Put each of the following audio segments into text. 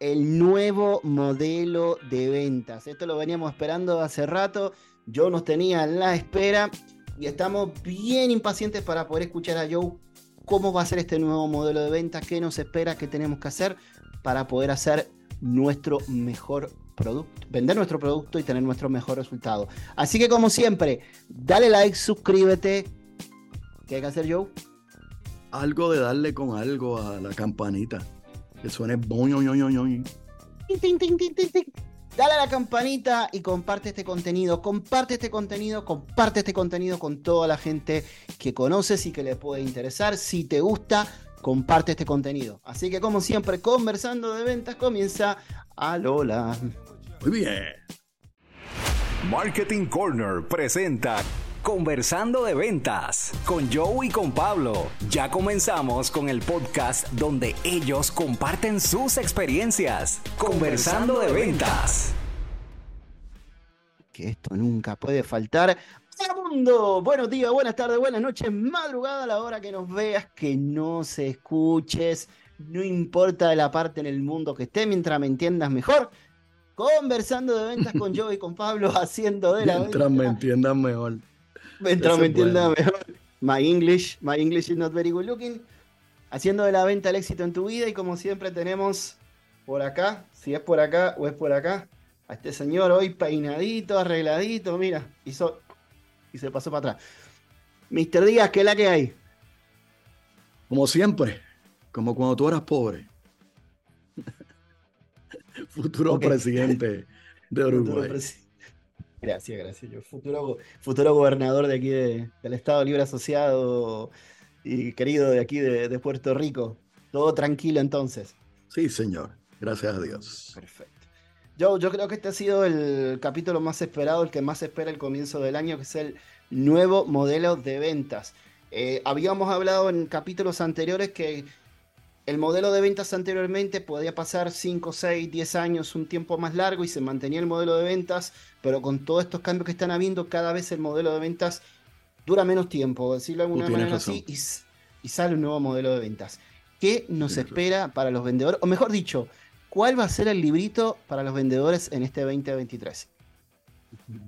el nuevo modelo de ventas. Esto lo veníamos esperando hace rato, yo nos tenía en la espera y estamos bien impacientes para poder escuchar a Joe cómo va a ser este nuevo modelo de ventas, qué nos espera, qué tenemos que hacer para poder hacer nuestro mejor producto, vender nuestro producto y tener nuestro mejor resultado. Así que como siempre, dale like, suscríbete. ¿Qué hay que hacer, Joe? Algo de darle con algo a la campanita. Que suene boño, Dale a la campanita y comparte este contenido. Comparte este contenido, comparte este contenido con toda la gente que conoces y que le puede interesar. Si te gusta, comparte este contenido. Así que como siempre, conversando de ventas comienza a Lola. Muy bien. Marketing Corner presenta Conversando de Ventas con Joe y con Pablo. Ya comenzamos con el podcast donde ellos comparten sus experiencias. Conversando de Ventas. Que esto nunca puede faltar. mundo! Buenos días, buenas tardes, buenas noches, madrugada a la hora que nos veas, que no se escuches. No importa la parte en el mundo que esté, mientras me entiendas mejor conversando de ventas con Joe y con Pablo, haciendo de la Mientras me entiendan mejor. Mientras me entiendan mejor. My English, my English is not very good looking. Haciendo de la venta el éxito en tu vida y como siempre tenemos por acá, si es por acá o es por acá, a este señor hoy peinadito, arregladito, mira, hizo y se pasó para atrás. Mister Díaz, ¿qué es la que hay? Como siempre, como cuando tú eras pobre. futuro presidente de Uruguay. Gracias, gracias. Yo, futuro, futuro gobernador de aquí del Estado Libre Asociado y querido de aquí de, Puerto Rico. Todo tranquilo entonces. Sí, señor. Gracias a Dios. Perfecto. Yo, yo creo que este ha sido el capítulo más esperado, el que más espera el comienzo del año, que es el nuevo modelo de ventas. Eh, habíamos hablado en capítulos anteriores que el modelo de ventas anteriormente podía pasar 5, 6, 10 años, un tiempo más largo y se mantenía el modelo de ventas, pero con todos estos cambios que están habiendo, cada vez el modelo de ventas dura menos tiempo, decirlo de alguna manera así, y, sale un nuevo modelo de ventas. ¿Qué nos espera para los vendedores? O mejor dicho, ¿cuál va a ser el librito para los vendedores en este 2023?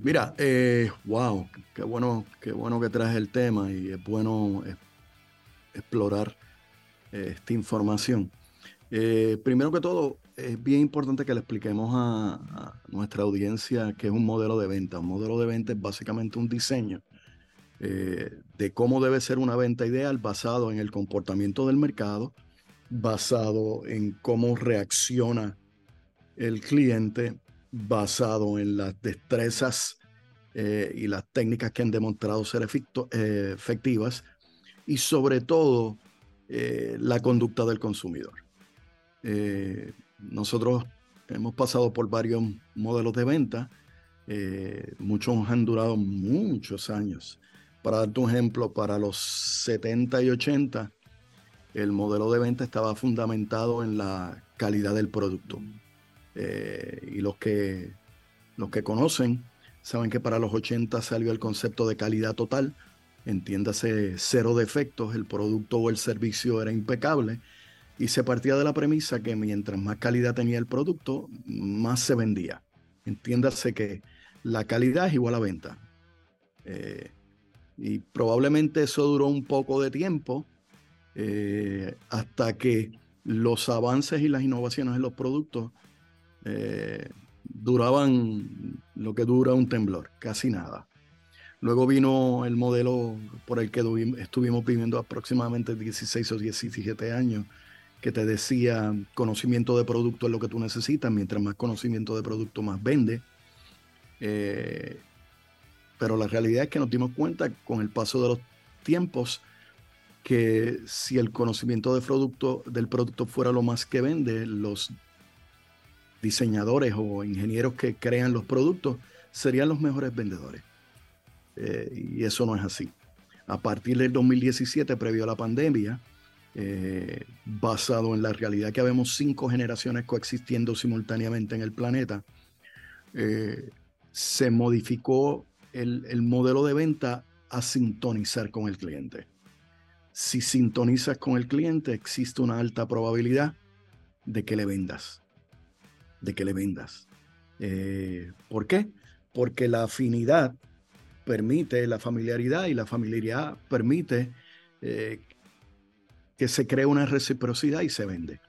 Mira, eh, wow, qué bueno, qué bueno que traes el tema y es bueno eh, explorar esta información. Eh, primero que todo, es bien importante que le expliquemos a, nuestra audiencia que es un modelo de venta. Un modelo de venta es básicamente un diseño eh, de cómo debe ser una venta ideal basado en el comportamiento del mercado, basado en cómo reacciona el cliente, basado en las destrezas eh, y las técnicas que han demostrado ser efectivas y sobre todo eh, la conducta del consumidor. Eh, nosotros hemos pasado por varios modelos de venta, eh, muchos han durado muchos años. Para darte un ejemplo, para los 70 y 80, el modelo de venta estaba fundamentado en la calidad del producto. y los que, los que conocen saben que para los 80 salió el concepto de calidad total, entiéndase cero defectos, el producto o el servicio era impecable y se partía de la premisa que mientras más calidad tenía el producto, más se vendía. Entiéndase que la calidad es igual a venta. Eh, y probablemente eso duró un poco de tiempo eh, hasta que los avances y las innovaciones en los productos eh, duraban lo que dura un temblor, casi nada. Luego vino el modelo por el que estuvimos viviendo aproximadamente 16 o 17 años, que te decía conocimiento de producto es lo que tú necesitas, mientras más conocimiento de producto más vende. Eh, pero la realidad es que nos dimos cuenta con el paso de los tiempos que si el conocimiento de producto, del producto fuera lo más que vende, los diseñadores o ingenieros que crean los productos serían los mejores vendedores. Eh, y eso no es así. A partir del 2017, previo a la pandemia, eh, basado en la realidad que habemos cinco generaciones coexistiendo simultáneamente en el planeta, eh, se modificó el, el, modelo de venta a sintonizar con el cliente. Si sintonizas con el cliente, existe una alta probabilidad de que le vendas. de que le vendas. ¿Por qué? Porque la afinidad permite la familiaridad y la familiaridad permite eh, que se cree una reciprocidad y se vende.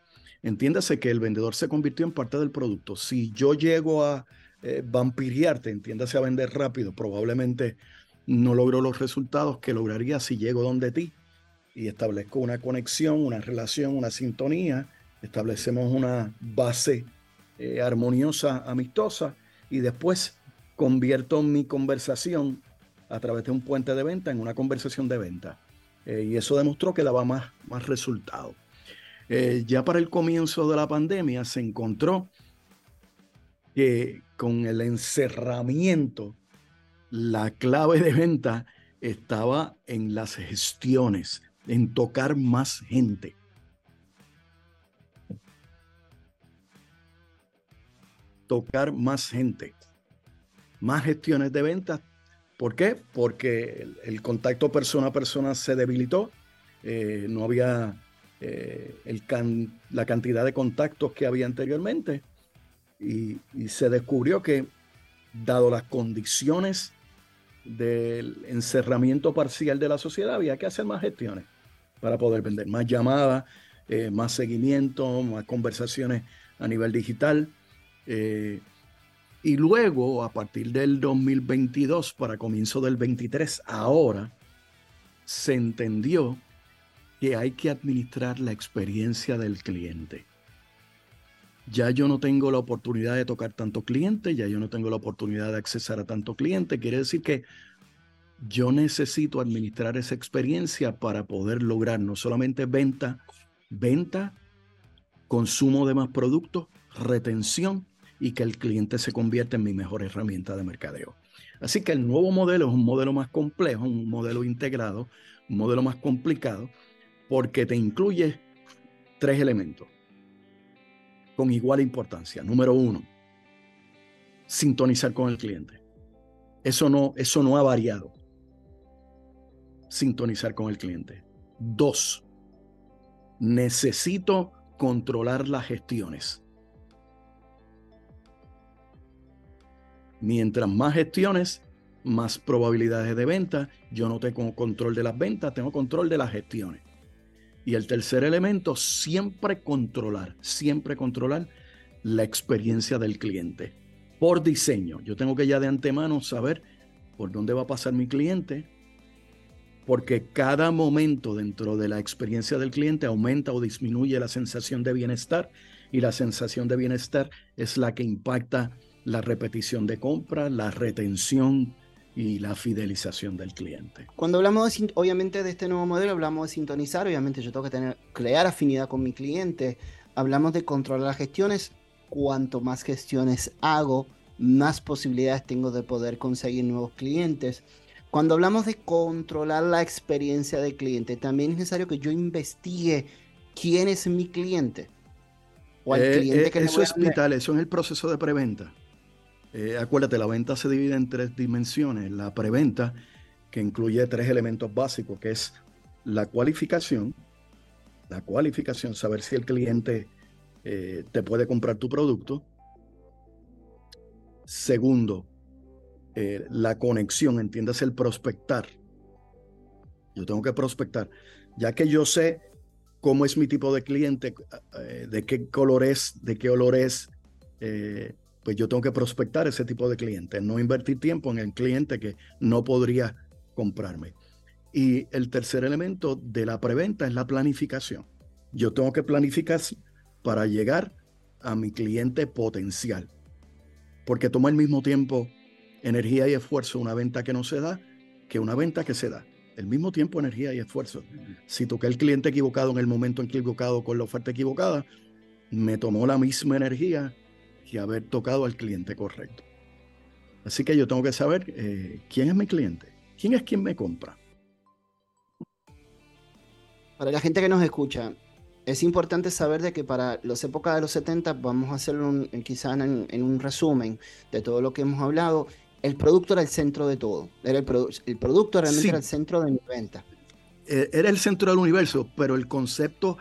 Entiéndase que el vendedor se convirtió en parte del producto. Si yo llego a eh, vampiriarte, entiéndase a vender rápido, probablemente no logro los resultados que lograría si llego donde ti y establezco una conexión, una relación, una sintonía, establecemos una base eh, armoniosa, amistosa, y después convierto mi conversación a través de un puente de venta en una conversación de venta. Eh, y eso demostró que daba más, más resultado. Eh, ya para el comienzo de la pandemia se encontró que con el encerramiento, la clave de venta estaba en las gestiones, en tocar más gente. Tocar más gente, más gestiones de ventas. ¿Por qué? Porque el, contacto persona a persona se debilitó, eh, no había eh, la cantidad de contactos que había anteriormente y, y se descubrió que, dado las condiciones del encerramiento parcial de la sociedad, había que hacer más gestiones para poder vender. Más llamadas, eh, más seguimiento, más conversaciones a nivel digital. Eh, y luego, a partir del 2022, para comienzo del 23, ahora se entendió que hay que administrar la experiencia del cliente. Ya yo no tengo la oportunidad de tocar tanto cliente, ya yo no tengo la oportunidad de accesar a tanto cliente. Quiere decir que yo necesito administrar esa experiencia para poder lograr no solamente venta, venta, consumo de más productos, retención y que el cliente se convierta en mi mejor herramienta de mercadeo. Así que el nuevo modelo es un modelo más complejo, un modelo integrado, un modelo más complicado, porque te incluye tres elementos con igual importancia. Número uno, sintonizar con el cliente. Eso no, eso no ha variado sintonizar con el cliente. Dos, necesito controlar las gestiones. Mientras más gestiones, más probabilidades de venta. Yo no tengo control de las ventas, tengo control de las gestiones. Y el tercer elemento, siempre controlar, siempre controlar la experiencia del cliente. Por diseño, yo tengo que ya de antemano saber por dónde va a pasar mi cliente, porque cada momento dentro de la experiencia del cliente aumenta o disminuye la sensación de bienestar y la sensación de bienestar es la que impacta la repetición de compra, la retención y la fidelización del cliente. Cuando hablamos obviamente de este nuevo modelo, hablamos de sintonizar, obviamente yo tengo que tener, crear afinidad con mi cliente, hablamos de controlar las gestiones, cuanto más gestiones hago, más posibilidades tengo de poder conseguir nuevos clientes. Cuando hablamos de controlar la experiencia del cliente, también es necesario que yo investigue quién es mi cliente. O al eh, cliente eh, que eso es vital, eso es el proceso de preventa. Eh, acuérdate, la venta se divide en tres dimensiones. La preventa, que incluye tres elementos básicos, que es la cualificación, la cualificación, saber si el cliente te puede comprar tu producto. Segundo, eh, la conexión, entiendas el prospectar. Yo tengo que prospectar. Ya que yo sé cómo es mi tipo de cliente, eh, de qué color es, de qué olor es, eh, pues yo tengo que prospectar ese tipo de cliente, no invertir tiempo en el cliente que no podría comprarme. Y el tercer elemento de la preventa es la planificación. Yo tengo que planificar para llegar a mi cliente potencial, porque toma el mismo tiempo energía y esfuerzo una venta que no se da que una venta que se da. El mismo tiempo, energía y esfuerzo. Si toqué el cliente equivocado en el momento en que equivocado con la oferta equivocada, me tomó la misma energía haber tocado al cliente correcto. Así que yo tengo que saber eh, quién es mi cliente, quién es quien me compra. Para la gente que nos escucha, es importante saber de que para las épocas de los 70, vamos a hacerlo un, quizá en, en, un resumen de todo lo que hemos hablado, el producto era el centro de todo. Era el, el producto realmente era el centro de mi venta. Eh, era el centro del universo, pero el concepto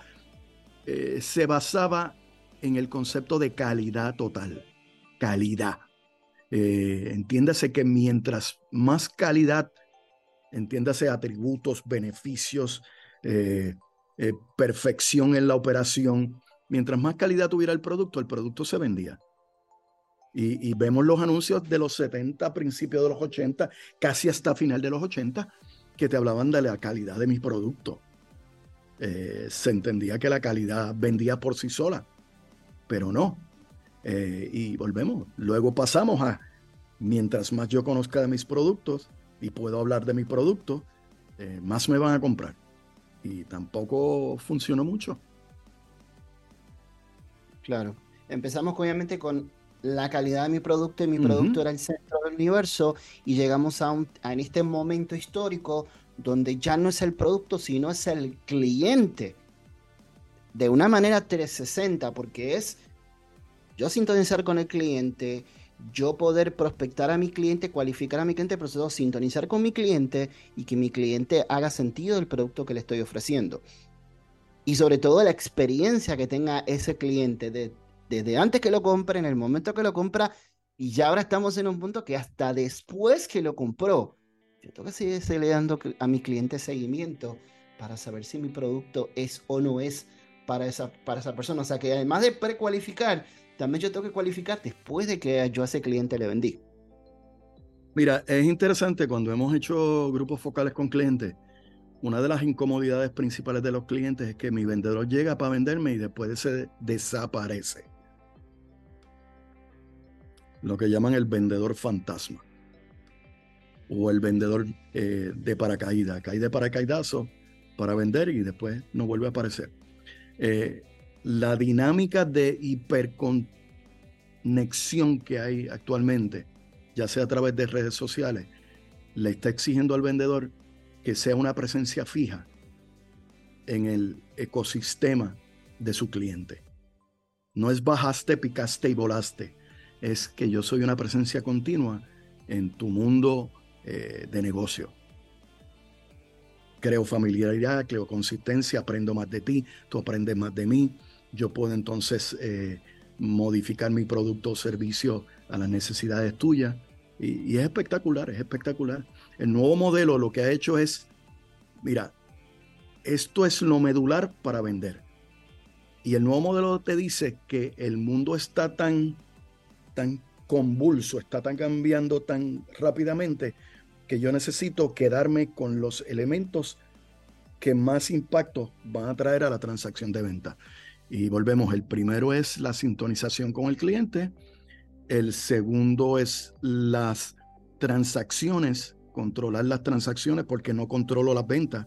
eh, se basaba en el concepto de calidad total. Calidad. Eh, entiéndase que mientras más calidad, entiéndase atributos, beneficios, eh, eh, perfección en la operación, mientras más calidad tuviera el producto, el producto se vendía. Y, vemos los anuncios de los 70, principios de los 80, casi hasta final de los 80, que te hablaban de la calidad de mi producto. Se entendía que la calidad vendía por sí sola, pero no. Eh, y volvemos. Luego pasamos a, mientras más yo conozca de mis productos y puedo hablar de mi producto, eh, más me van a comprar. Y tampoco funcionó mucho. Claro. Empezamos obviamente con la calidad de mi producto y mi producto era el centro del universo y llegamos a, un, a en este momento histórico donde ya no es el producto, sino es el cliente. De una manera 360, porque es yo sintonizar con el cliente, yo poder prospectar a mi cliente, cualificar a mi cliente, pero sobre sintonizar con mi cliente y que mi cliente haga sentido del producto que le estoy ofreciendo. Y sobre todo la experiencia que tenga ese cliente de, desde antes que lo compre, en el momento que lo compra, y ya ahora estamos en un punto que hasta después que lo compró, yo tengo que seguir dando a mi cliente seguimiento para saber si mi producto es o no es para esa, para esa persona. O sea que además de precualificar, también yo tengo que cualificar después de que yo a ese cliente le vendí. Mira, es interesante cuando hemos hecho grupos focales con clientes. Una de las incomodidades principales de los clientes es que mi vendedor llega para venderme y después se desaparece. Lo que llaman el vendedor fantasma o el vendedor eh, de paracaídas. Cae de paracaídazo para vender y después no vuelve a aparecer. Eh, la dinámica de hiperconexión que hay actualmente, ya sea a través de redes sociales, le está exigiendo al vendedor que sea una presencia fija en el ecosistema de su cliente. No es bajaste, picaste y volaste. Es que yo soy una presencia continua en tu mundo eh, de negocio. Creo familiaridad, creo consistencia, aprendo más de ti, tú aprendes más de mí. Yo puedo entonces eh, modificar mi producto o servicio a las necesidades tuyas. Y, es espectacular, es espectacular. El nuevo modelo lo que ha hecho es, mira, esto es lo medular para vender. Y el nuevo modelo te dice que el mundo está tan, tan convulso, está tan cambiando tan rápidamente que yo necesito quedarme con los elementos que más impacto van a traer a la transacción de venta. Y volvemos, el primero es la sintonización con el cliente, el segundo es las transacciones, controlar las transacciones porque no controlo las ventas.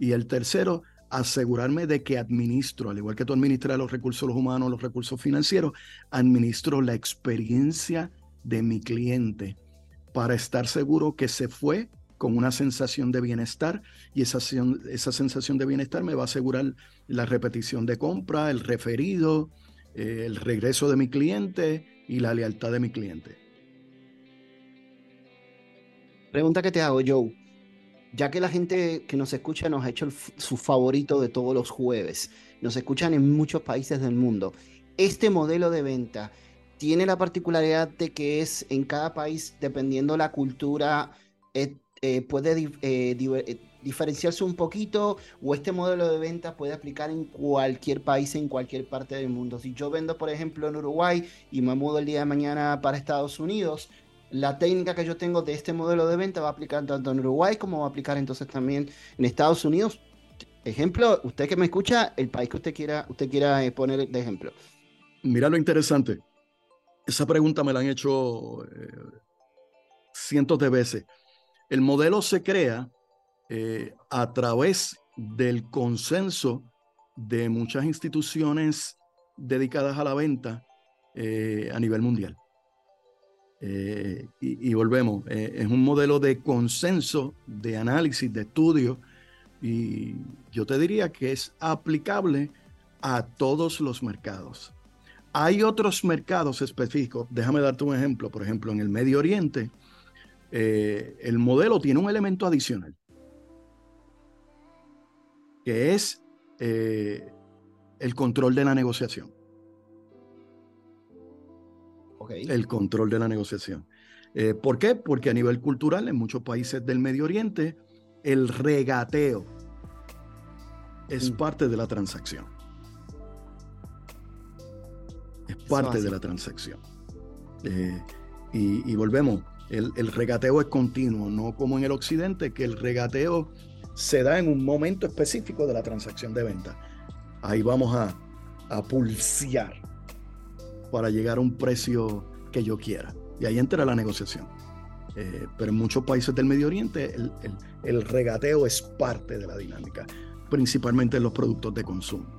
Y el tercero, asegurarme de que administro, al igual que tú administras los recursos humanos, los recursos financieros, administro la experiencia de mi cliente para estar seguro que se fue con una sensación de bienestar y esa, esa sensación de bienestar me va a asegurar la repetición de compra, el referido, eh, el regreso de mi cliente y la lealtad de mi cliente. Pregunta que te hago, Joe. Ya que la gente que nos escucha nos ha hecho su favorito de todos los jueves, nos escuchan en muchos países del mundo. Este modelo de venta tiene la particularidad de que es en cada país, dependiendo la cultura, eh, eh, puede eh, diferenciarse un poquito o este modelo de venta puede aplicar en cualquier país, en cualquier parte del mundo. Si yo vendo, por ejemplo, en Uruguay y me mudo el día de mañana para Estados Unidos, la técnica que yo tengo de este modelo de venta va a aplicar tanto en Uruguay como va a aplicar entonces también en Estados Unidos. Ejemplo, usted que me escucha, el país que usted quiera, usted quiera poner de ejemplo. Mira lo interesante. Esa pregunta me la han hecho eh, cientos de veces. El modelo se crea eh, a través del consenso de muchas instituciones dedicadas a la venta eh, a nivel mundial. y, volvemos, es un modelo de consenso, de análisis, de estudio, y yo te diría que es aplicable a todos los mercados. Hay otros mercados específicos. Déjame darte un ejemplo. Por ejemplo, en el Medio Oriente, eh, el modelo tiene un elemento adicional, que es eh, el control de la negociación. el control de la negociación. Eh, ¿Por qué? Porque a nivel cultural, en muchos países del Medio Oriente, el regateo es mm. parte de la transacción. Parte de la transacción. Eh, y, volvemos, el, el, regateo es continuo, no como en el occidente, que el regateo se da en un momento específico de la transacción de venta. Ahí vamos a, a pulsear para llegar a un precio que yo quiera. Y ahí entra la negociación. Eh, pero en muchos países del Medio Oriente el, el, regateo es parte de la dinámica, principalmente en los productos de consumo.